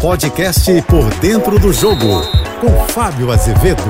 podcast Por Dentro do Jogo, com Fábio Azevedo.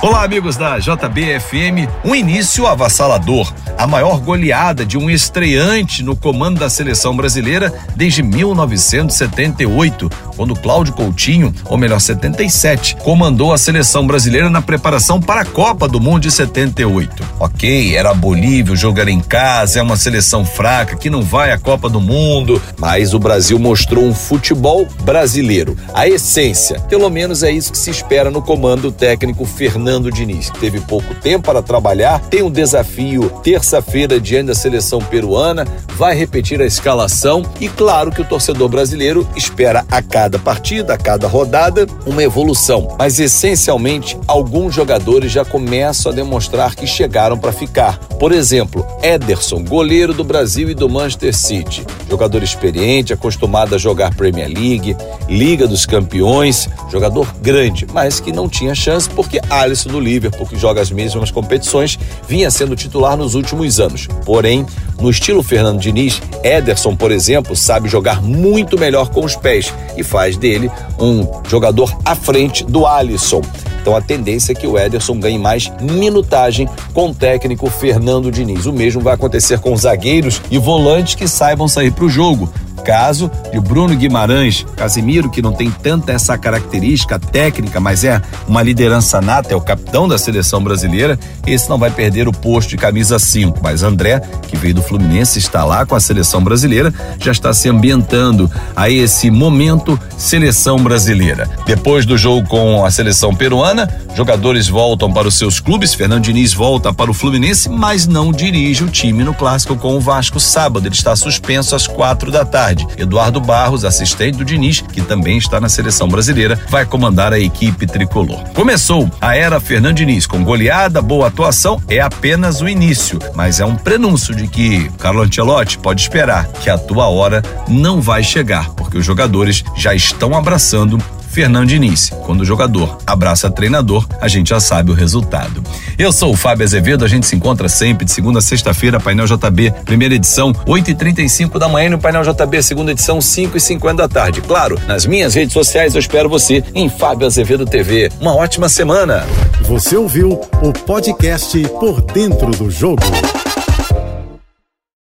Olá, amigos da JBFM. Um início avassalador. A maior goleada de um estreante no comando da seleção brasileira desde 1978, quando Cláudio Coutinho, ou melhor, 77, comandou a seleção brasileira na preparação para a Copa do Mundo de 78. Ok, era a Bolívia, o jogo era em casa, é uma seleção fraca que não vai à Copa do Mundo, mas o Brasil mostrou um futebol brasileiro. A essência, pelo menos é isso que se espera no comando técnico Fernando Diniz, que teve pouco tempo para trabalhar, tem um desafio terça-feira diante da seleção peruana, vai repetir a escalação e claro que o torcedor brasileiro espera a cada partida, a cada rodada, uma evolução. Mas essencialmente, alguns jogadores já começam a demonstrar que chegaram para ficar. Por exemplo, Ederson, goleiro do Brasil e do Manchester City, jogador experiente, acostumado a jogar Premier League, Liga dos Campeões, jogador grande, mas que não tinha chance porque Alisson do Liverpool, que joga as mesmas competições, vinha sendo titular nos últimos anos. Porém, no estilo Fernando Diniz, Ederson, por exemplo, sabe jogar muito melhor com os pés e faz dele um jogador à frente do Alisson. Então a tendência é que o Ederson ganhe mais minutagem com o técnico Fernando Diniz. O mesmo vai acontecer com zagueiros e volantes que saibam sair para o jogo caso de Bruno Guimarães, Casimiro, que não tem tanta essa característica técnica, mas é uma liderança nata, é o capitão da seleção brasileira, esse não vai perder o posto de camisa 5. Mas André, que veio do Fluminense, está lá com a seleção brasileira, já está se ambientando a esse momento seleção brasileira. Depois do jogo com a seleção peruana, jogadores voltam para os seus clubes, Fernando Diniz volta para o Fluminense, mas não dirige o time no clássico com o Vasco sábado. Ele está suspenso às quatro da tarde tarde. Eduardo Barros, assistente do Diniz, que também está na seleção brasileira, vai comandar a equipe tricolor. Começou a era Fernando Diniz com goleada, boa atuação, é apenas o início, mas é um prenúncio de que Carlo Ancelotti pode esperar que a tua hora não vai chegar, porque os jogadores já estão abraçando Fernando Diniz. Quando o jogador abraça treinador, a gente já sabe o resultado. Eu sou o Fábio Azevedo, a gente se encontra sempre de segunda a sexta-feira, Painel JB, primeira edição, 8h35 da manhã, no Painel JB, segunda edição, 5h50 da tarde. Claro, nas minhas redes sociais eu espero você em Fábio Azevedo TV. Uma ótima semana. Você ouviu o podcast Por Dentro do Jogo.